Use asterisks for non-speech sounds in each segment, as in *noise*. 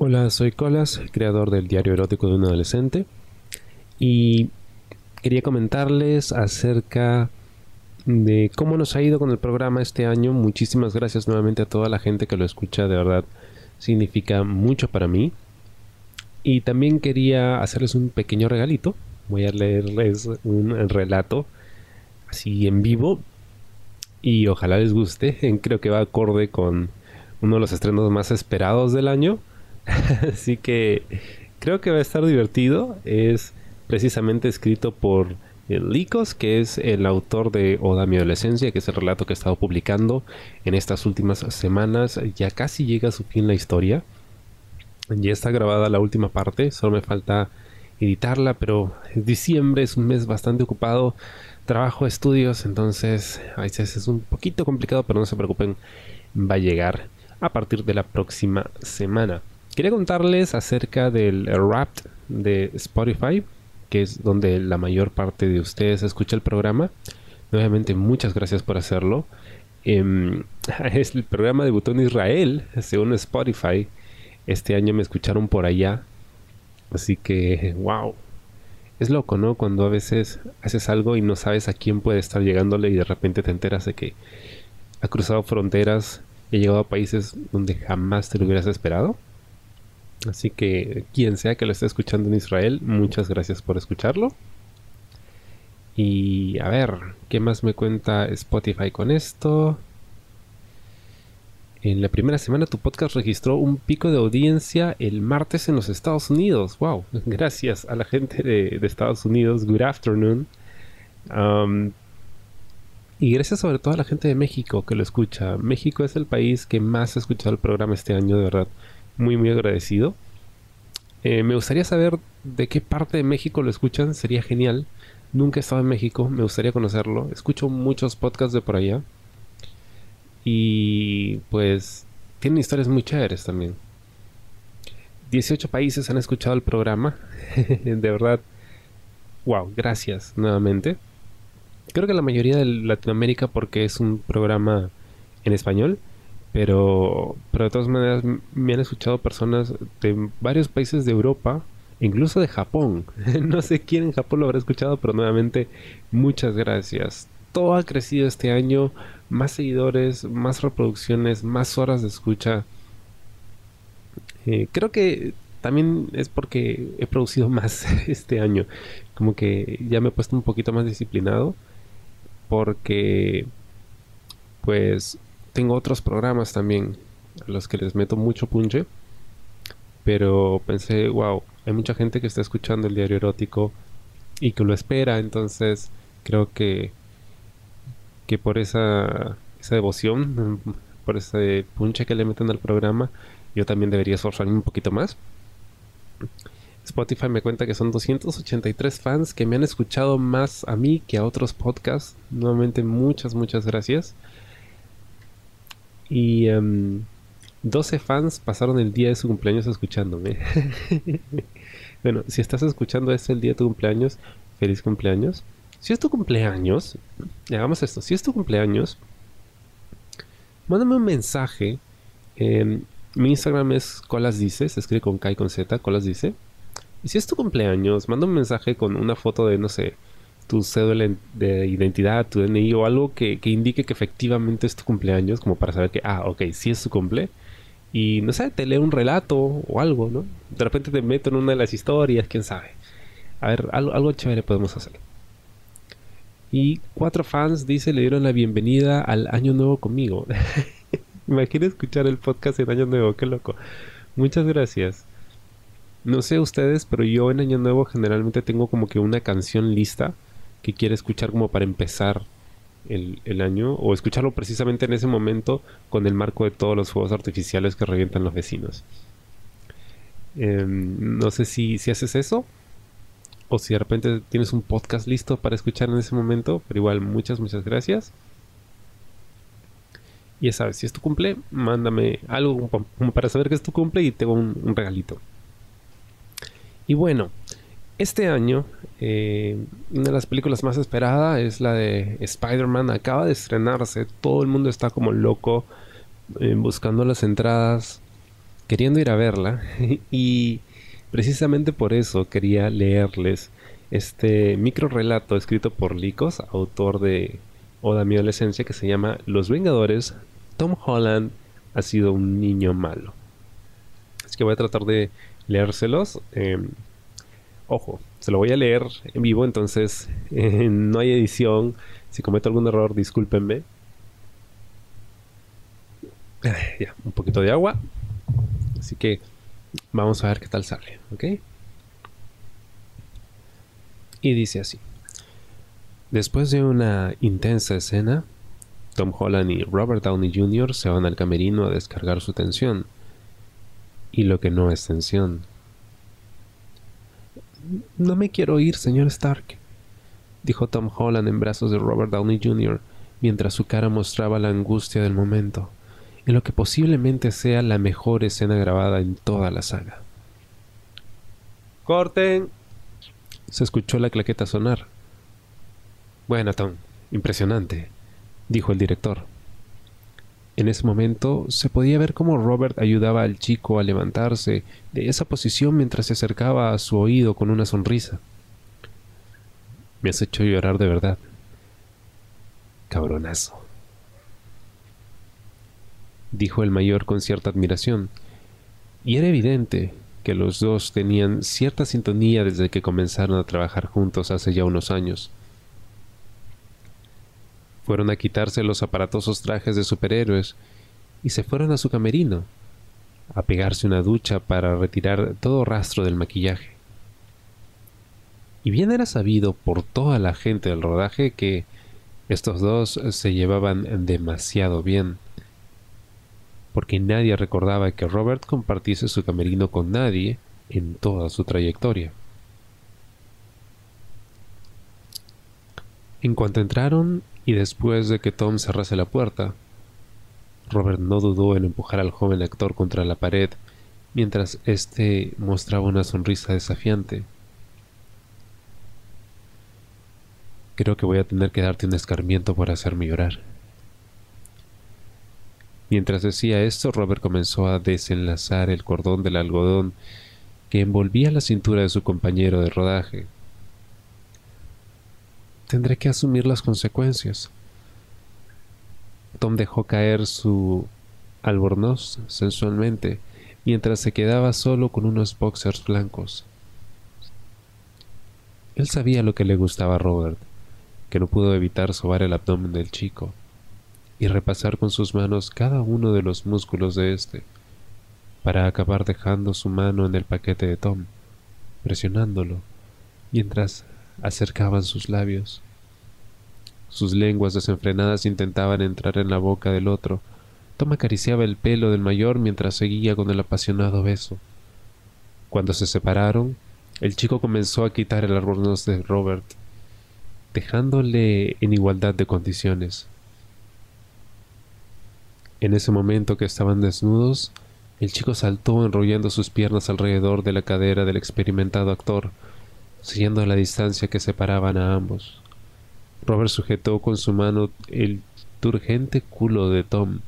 Hola, soy Colas, creador del diario erótico de un adolescente y quería comentarles acerca de cómo nos ha ido con el programa este año. Muchísimas gracias nuevamente a toda la gente que lo escucha, de verdad significa mucho para mí. Y también quería hacerles un pequeño regalito. Voy a leerles un relato así en vivo y ojalá les guste. *laughs* Creo que va acorde con uno de los estrenos más esperados del año *laughs* Así que creo que va a estar divertido. Es precisamente escrito por Licos, que es el autor de Oda mi adolescencia, que es el relato que he estado publicando en estas últimas semanas. Ya casi llega a su fin la historia. Ya está grabada la última parte, solo me falta editarla, pero diciembre es un mes bastante ocupado. Trabajo, estudios, entonces a veces es un poquito complicado, pero no se preocupen, va a llegar a partir de la próxima semana. Quería contarles acerca del rap de Spotify, que es donde la mayor parte de ustedes escucha el programa. Nuevamente, muchas gracias por hacerlo. Em, *laughs* es el programa debutó en Israel, según Spotify. Este año me escucharon por allá. Así que, wow. Es loco, ¿no? Cuando a veces haces algo y no sabes a quién puede estar llegándole y de repente te enteras de que ha cruzado fronteras y ha llegado a países donde jamás te lo hubieras esperado. Así que quien sea que lo esté escuchando en Israel, muchas gracias por escucharlo. Y a ver, ¿qué más me cuenta Spotify con esto? En la primera semana tu podcast registró un pico de audiencia el martes en los Estados Unidos. ¡Wow! *laughs* Gracias a la gente de, Estados Unidos. Good afternoon. Um, y gracias sobre todo a la gente de México que lo escucha. México es el país que más ha escuchado el programa este año, de verdad muy muy agradecido. Eh, me gustaría saber de qué parte de México lo escuchan, sería genial. Nunca he estado en México, me gustaría conocerlo. Escucho muchos podcasts de por allá. Y pues tienen historias muy chéveres también. 18 países han escuchado el programa. *laughs* de verdad, wow, gracias nuevamente. Creo que la mayoría de Latinoamérica porque es un programa en español. Pero, pero de todas maneras me han escuchado personas de varios países de Europa, incluso de Japón. *laughs* no sé quién en Japón lo habrá escuchado, pero nuevamente muchas gracias. Todo ha crecido este año, más seguidores, más reproducciones, más horas de escucha. Eh, creo que también es porque he producido *laughs* más este año. Como que ya me he puesto un poquito más disciplinado. Porque pues tengo otros programas también a los que les meto mucho punche. Pero pensé, wow, hay mucha gente que está escuchando el diario erótico y que lo espera. Entonces creo que, que por esa, esa devoción, por ese punche que le meten al programa, yo también debería esforzarme un poquito más. Spotify me cuenta que son 283 fans que me han escuchado más a mí que a otros podcasts. Nuevamente muchas, muchas gracias. Y 12 em, fans pasaron el día de su cumpleaños escuchándome. *laughs* bueno, si estás escuchando este el día de tu cumpleaños, feliz cumpleaños. Si es tu cumpleaños, hagamos esto. Si es tu cumpleaños, mándame un mensaje. mi Instagram es Colas Dice, se escribe con K y con Z, Colas Dice. Y si es tu cumpleaños, manda un mensaje con una foto de, no sé, tu cédula de identidad, tu DNI o algo que, indique que efectivamente es tu cumpleaños, como para saber que, ah, ok, sí es tu cumple. Y no sé, te lee un relato o algo, ¿no? De repente te meto en una de las historias, quién sabe. A ver, algo, algo chévere podemos hacer. Y cuatro fans, dice, le dieron la bienvenida al Año Nuevo conmigo. *laughs* Imagina escuchar el podcast en Año Nuevo, qué loco. Muchas gracias. No sé ustedes, pero yo en Año Nuevo generalmente tengo como que una canción lista que quiere escuchar como para empezar el, año o escucharlo precisamente en ese momento con el marco de todos los fuegos artificiales que revientan los vecinos. Em, no sé si, si haces eso o si de repente tienes un podcast listo para escuchar en ese momento, pero igual muchas, muchas gracias. Y ya sabes, si es tu cumple, mándame algo para saber que es tu cumple y tengo un regalito. Y bueno, este año, eh, una de las películas más esperadas es la de Spider-Man. Acaba de estrenarse. Todo el mundo está como loco eh, buscando las entradas. queriendo ir a verla *laughs* y precisamente por eso quería leerles este micro relato escrito por Licos, autor de Oda mi adolescencia, que se llama Los Vengadores, Tom Holland ha sido un niño malo. Así que voy a tratar de leérselos. Em, ojo, se lo voy a leer en vivo, entonces no hay edición. Si cometo algún error, discúlpenme. Ya, un poquito de agua. Así que vamos a ver qué tal sale, ¿ok? Y dice así. Después de una intensa escena, Tom Holland y Robert Downey Jr. se van al camerino a descargar su tensión. Y lo que no es tensión. No me quiero ir, señor Stark, dijo Tom Holland en brazos de Robert Downey Jr., mientras su cara mostraba la angustia del momento, en lo que posiblemente sea la mejor escena grabada en toda la saga. ¡Corten! Se escuchó la claqueta sonar. Bueno, Tom, impresionante, dijo el director. En ese momento se podía ver cómo Robert ayudaba al chico a levantarse de esa posición mientras se acercaba a su oído con una sonrisa. Me has hecho llorar de verdad. Cabronazo. Dijo el mayor con cierta admiración. Y era evidente que los dos tenían cierta sintonía desde que comenzaron a trabajar juntos hace ya unos años. Fueron a quitarse los aparatosos trajes de superhéroes y se fueron a su camerino, a pegarse una ducha para retirar todo rastro del maquillaje. Y bien era sabido por toda la gente del rodaje que estos dos se llevaban demasiado bien, porque nadie recordaba que Robert compartiese su camerino con nadie en toda su trayectoria. En cuanto entraron, y después de que Tom cerrase la puerta, Robert no dudó en empujar al joven actor contra la pared mientras éste mostraba una sonrisa desafiante. Creo que voy a tener que darte un escarmiento por hacerme llorar. Mientras decía esto, Robert comenzó a desenlazar el cordón del algodón que envolvía la cintura de su compañero de rodaje. Tendré que asumir las consecuencias. Tom dejó caer su albornoz sensualmente mientras se quedaba solo con unos boxers blancos. Él sabía lo que le gustaba a Robert, que no pudo evitar sobar el abdomen del chico y repasar con sus manos cada uno de los músculos de éste, para acabar dejando su mano en el paquete de Tom, presionándolo, mientras acercaban sus labios. Sus lenguas desenfrenadas intentaban entrar en la boca del otro. Tom acariciaba el pelo del mayor mientras seguía con el apasionado beso. Cuando se separaron, el chico comenzó a quitar el albornoz de Robert, dejándole en igualdad de condiciones. En ese momento que estaban desnudos, el chico saltó enrollando sus piernas alrededor de la cadera del experimentado actor, siguiendo la distancia que separaban a ambos. Robert sujetó con su mano el turgente culo de Tom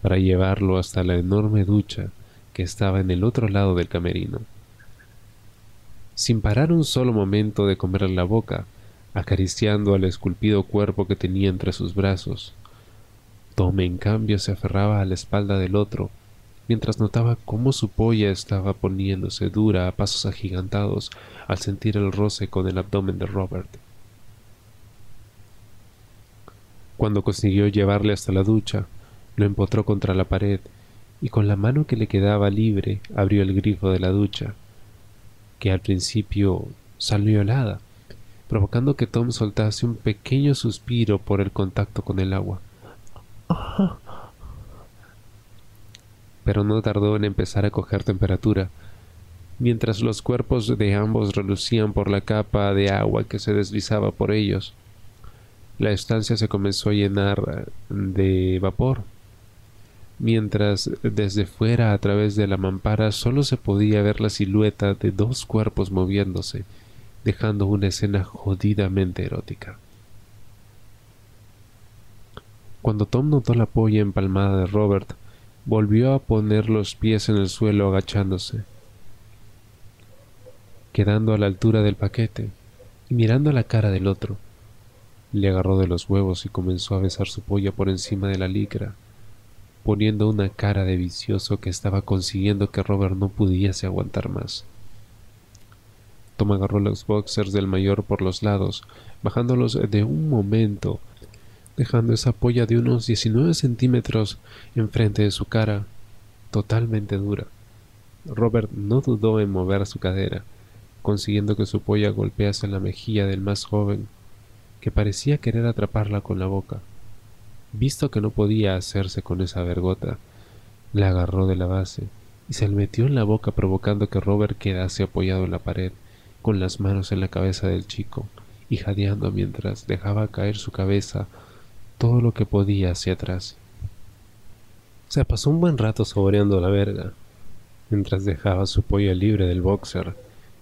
para llevarlo hasta la enorme ducha que estaba en el otro lado del camerino. Sin parar un solo momento de comerle la boca, acariciando al esculpido cuerpo que tenía entre sus brazos, Tom en cambio se aferraba a la espalda del otro, mientras notaba cómo su polla estaba poniéndose dura a pasos agigantados al sentir el roce con el abdomen de Robert. Cuando consiguió llevarle hasta la ducha, lo empotró contra la pared y con la mano que le quedaba libre abrió el grifo de la ducha, que al principio salió helada, provocando que Tom soltase un pequeño suspiro por el contacto con el agua. Pero no tardó en empezar a coger temperatura, mientras los cuerpos de ambos relucían por la capa de agua que se deslizaba por ellos. La estancia se comenzó a llenar de vapor, mientras desde fuera a través de la mampara solo se podía ver la silueta de dos cuerpos moviéndose, dejando una escena jodidamente erótica. Cuando Tom notó la polla empalmada de Robert, volvió a poner los pies en el suelo agachándose, quedando a la altura del paquete y mirando la cara del otro. Le agarró de los huevos y comenzó a besar su polla por encima de la licra, poniendo una cara de vicioso que estaba consiguiendo que Robert no pudiese aguantar más. Tom agarró los boxers del mayor por los lados, bajándolos de un momento, dejando esa polla de unos 19 centímetros enfrente de su cara, totalmente dura. Robert no dudó en mover su cadera, consiguiendo que su polla golpease la mejilla del más joven, que parecía querer atraparla con la boca. Visto que no podía hacerse con esa vergota, la agarró de la base y se le metió en la boca provocando que Robert quedase apoyado en la pared, con las manos en la cabeza del chico y jadeando mientras dejaba caer su cabeza todo lo que podía hacia atrás. Se pasó un buen rato saboreando la verga, mientras dejaba su polla libre del boxer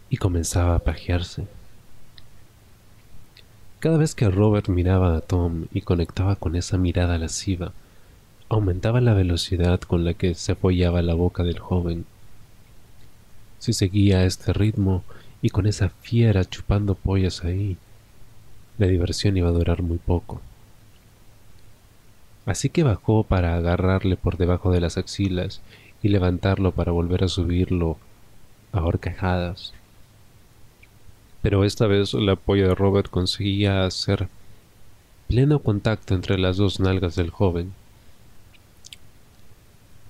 y comenzaba a pajearse. Cada vez que Robert miraba a Tom y conectaba con esa mirada lasciva, aumentaba la velocidad con la que se apoyaba la boca del joven. Si seguía este ritmo y con esa fiera chupando pollas ahí, la diversión iba a durar muy poco. Así que bajó para agarrarle por debajo de las axilas y levantarlo para volver a subirlo a horcajadas pero esta vez la polla de Robert conseguía hacer pleno contacto entre las dos nalgas del joven.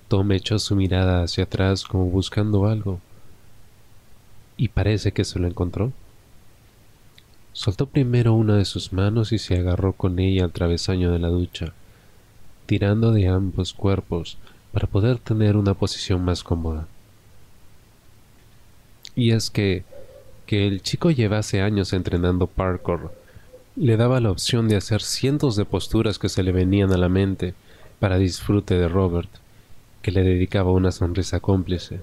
Tom echó su mirada hacia atrás como buscando algo, y parece que se lo encontró. Soltó primero una de sus manos y se agarró con ella al travesaño de la ducha, tirando de ambos cuerpos para poder tener una posición más cómoda. Y es que que el chico llevase años entrenando parkour. Le daba la opción de hacer cientos de posturas que se le venían a la mente para disfrute de Robert, que le dedicaba una sonrisa cómplice.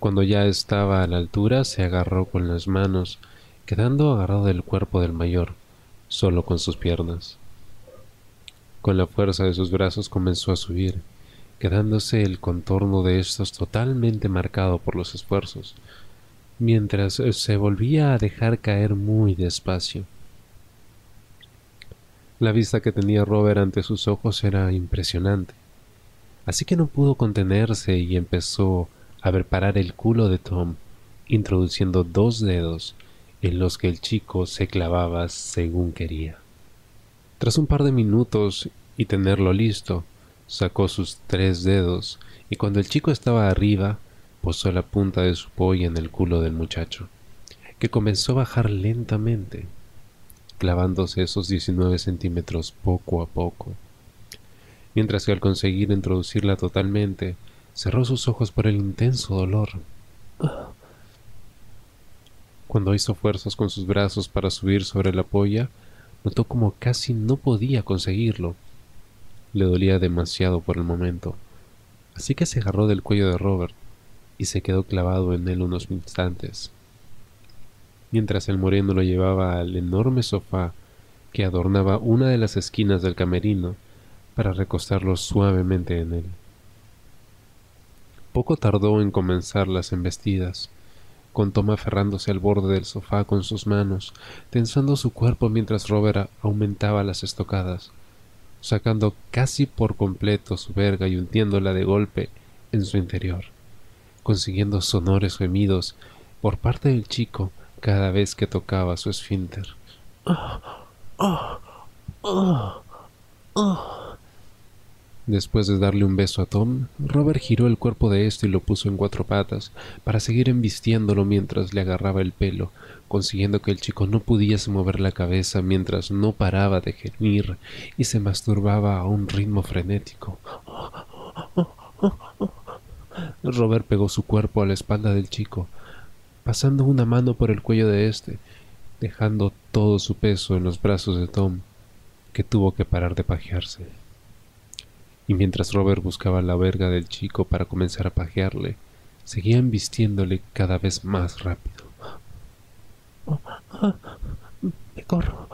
Cuando ya estaba a la altura, se agarró con las manos, quedando agarrado del cuerpo del mayor, solo con sus piernas. Con la fuerza de sus brazos comenzó a subir, quedándose el contorno de estos totalmente marcado por los esfuerzos, mientras eh, se volvía a dejar caer muy despacio. La vista que tenía Robert ante sus ojos era impresionante, así que no pudo contenerse y empezó a preparar el culo de Tom, introduciendo dos dedos en los que el chico se clavaba según quería. Tras un par de minutos y tenerlo listo, sacó sus tres dedos y cuando el chico estaba arriba, posó la punta de su polla en el culo del muchacho, que comenzó a bajar lentamente, clavándose esos 19 centímetros poco a poco, mientras que al conseguir introducirla totalmente, cerró sus ojos por el intenso dolor. Cuando hizo fuerzas con sus brazos para subir sobre la polla, notó como casi no podía conseguirlo. Le dolía demasiado por el momento, así que se agarró del cuello de Robert y se quedó clavado en él unos instantes, mientras el moreno lo llevaba al enorme sofá que adornaba una de las esquinas del camerino para recostarlo suavemente en él. Poco tardó en comenzar las embestidas, con aferrándose al borde del sofá con sus manos, tensando su cuerpo mientras Robert aumentaba las estocadas, sacando casi por completo su verga y hundiéndola de golpe en su interior consiguiendo sonores gemidos por parte del chico cada vez que tocaba su esfínter. Después de darle un beso a Tom, Robert giró el cuerpo de éste y lo puso en cuatro patas para seguir embistiéndolo mientras le agarraba el pelo, consiguiendo que el chico no pudiese mover la cabeza mientras no paraba de gemir y se masturbaba a un ritmo frenético. Robert pegó su cuerpo a la espalda del chico, pasando una mano por el cuello de éste, dejando todo su peso en los brazos de Tom, que tuvo que parar de pajearse. Y mientras Robert buscaba la verga del chico para comenzar a pajearle, seguían vistiéndole cada vez más rápido. me corro,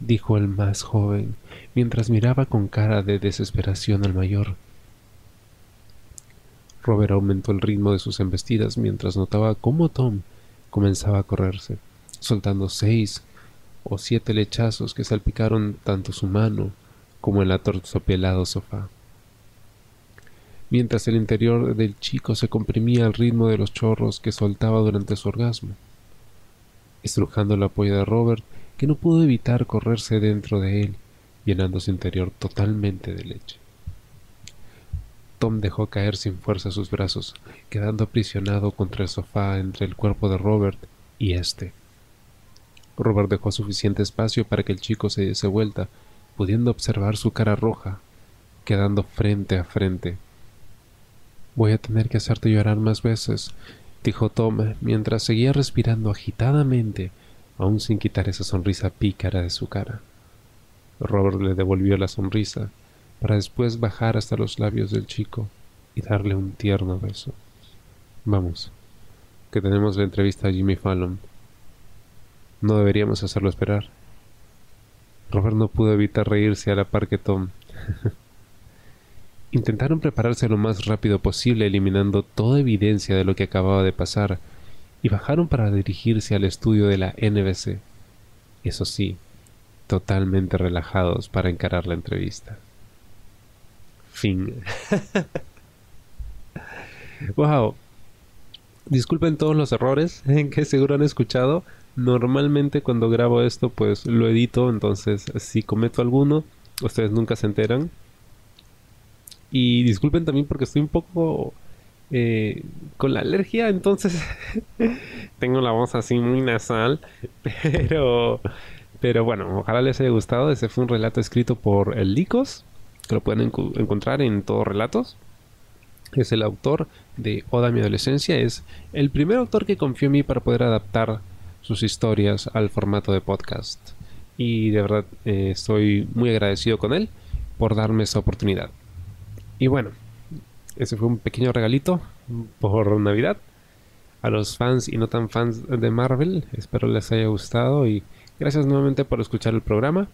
dijo el más joven, mientras miraba con cara de desesperación al mayor, Robert aumentó el ritmo de sus embestidas mientras notaba cómo Tom comenzaba a correrse, soltando seis o siete lechazos que salpicaron tanto su mano como el atortopelado sofá. Mientras el interior del chico se comprimía al ritmo de los chorros que soltaba durante su orgasmo, estrujando la polla de Robert, que no pudo evitar correrse dentro de él, llenando su interior totalmente de leche. Tom dejó caer sin fuerza sus brazos, quedando aprisionado contra el sofá entre el cuerpo de Robert y este. Robert dejó suficiente espacio para que el chico se diese vuelta, pudiendo observar su cara roja, quedando frente a frente. Voy a tener que hacerte llorar más veces, dijo Tom mientras seguía respirando agitadamente, aún sin quitar esa sonrisa pícara de su cara. Robert le devolvió la sonrisa, para después bajar hasta los labios del chico y darle un tierno beso. Vamos, que tenemos la entrevista a Jimmy Fallon. No deberíamos hacerlo esperar. Robert no pudo evitar reírse a la par que Tom. *laughs* Intentaron prepararse lo más rápido posible, eliminando toda evidencia de lo que acababa de pasar, y bajaron para dirigirse al estudio de la NBC. Eso sí, totalmente relajados para encarar la entrevista. Fin. *laughs* wow. Disculpen todos los errores en *laughs* que seguro han escuchado. Normalmente cuando grabo esto pues lo edito, entonces si cometo alguno, ustedes nunca se enteran. Y disculpen también porque estoy un poco eh, con la alergia, entonces *laughs* tengo la voz así muy nasal, *laughs* pero, pero bueno, ojalá les haya gustado. Ese fue un relato escrito por el Licos que lo pueden encontrar en todos relatos. Es el autor de Oda mi adolescencia. Es el primer autor que confió en mí para poder adaptar sus historias al formato de podcast. Y de verdad eh, estoy muy agradecido con él por darme esa oportunidad. Y bueno, ese fue un pequeño regalito por Navidad a los fans y no tan fans de Marvel. Espero les haya gustado y gracias nuevamente por escuchar el programa.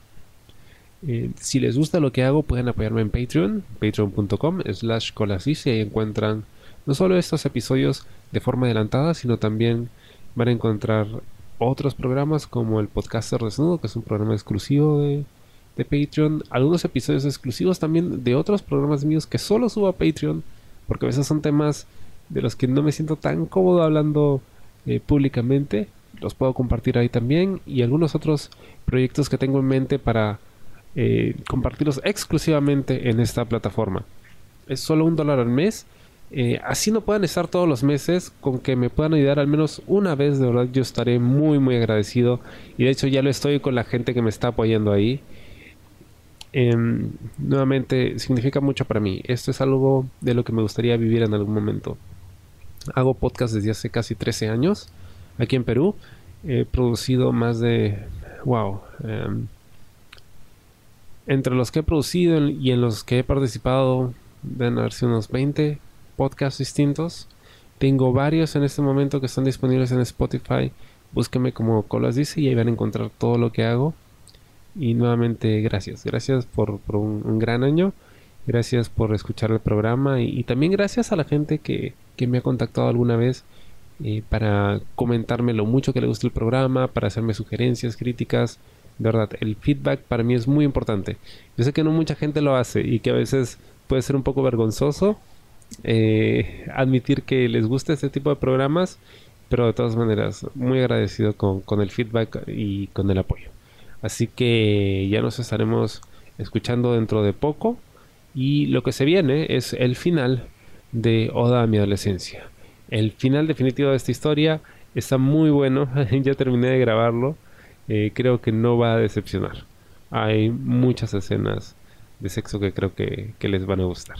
Eh, si les gusta lo que hago, pueden apoyarme en Patreon, patreon.com slash colasis y ahí encuentran no solo estos episodios de forma adelantada, sino también van a encontrar otros programas como el Podcaster Desnudo, que es un programa exclusivo de, Patreon, algunos episodios exclusivos también de otros programas míos que solo subo a Patreon, porque a veces son temas de los que no me siento tan cómodo hablando eh, públicamente, los puedo compartir ahí también, y algunos otros proyectos que tengo en mente para eh, compartirlos exclusivamente en esta plataforma. Es solo un dólar al mes. Eh, así no puedan estar todos los meses, con que me puedan ayudar al menos una vez, de verdad yo estaré muy muy agradecido. Y de hecho ya lo estoy con la gente que me está apoyando ahí. Em, nuevamente significa mucho para mí. Esto es algo de lo que me gustaría vivir en algún momento. Hago podcast desde hace casi 13 años aquí en Perú. He producido más de, wow, em, entre los que he producido y en los que he participado, deben haberse unos 20 podcasts distintos. Tengo varios en este momento que están disponibles en Spotify. Búsqueme como Colas dice y ahí van a encontrar todo lo que hago. Y nuevamente gracias. Gracias por, un, gran año. Gracias por escuchar el programa. Y, también gracias a la gente que, me ha contactado alguna vez eh, para comentarme lo mucho que le gusta el programa, para hacerme sugerencias, críticas de verdad, el feedback para mí es muy importante. Yo sé que no mucha gente lo hace y que a veces puede ser un poco vergonzoso eh, admitir que les gusta este tipo de programas, pero de todas maneras, muy agradecido con, con el feedback y con el apoyo. Así que ya nos estaremos escuchando dentro de poco y lo que se viene es el final de Oda a mi adolescencia. El final definitivo de esta historia está muy bueno, *laughs* ya terminé de grabarlo eh, creo que no va a decepcionar. Hay muchas escenas de sexo que creo que les van a gustar.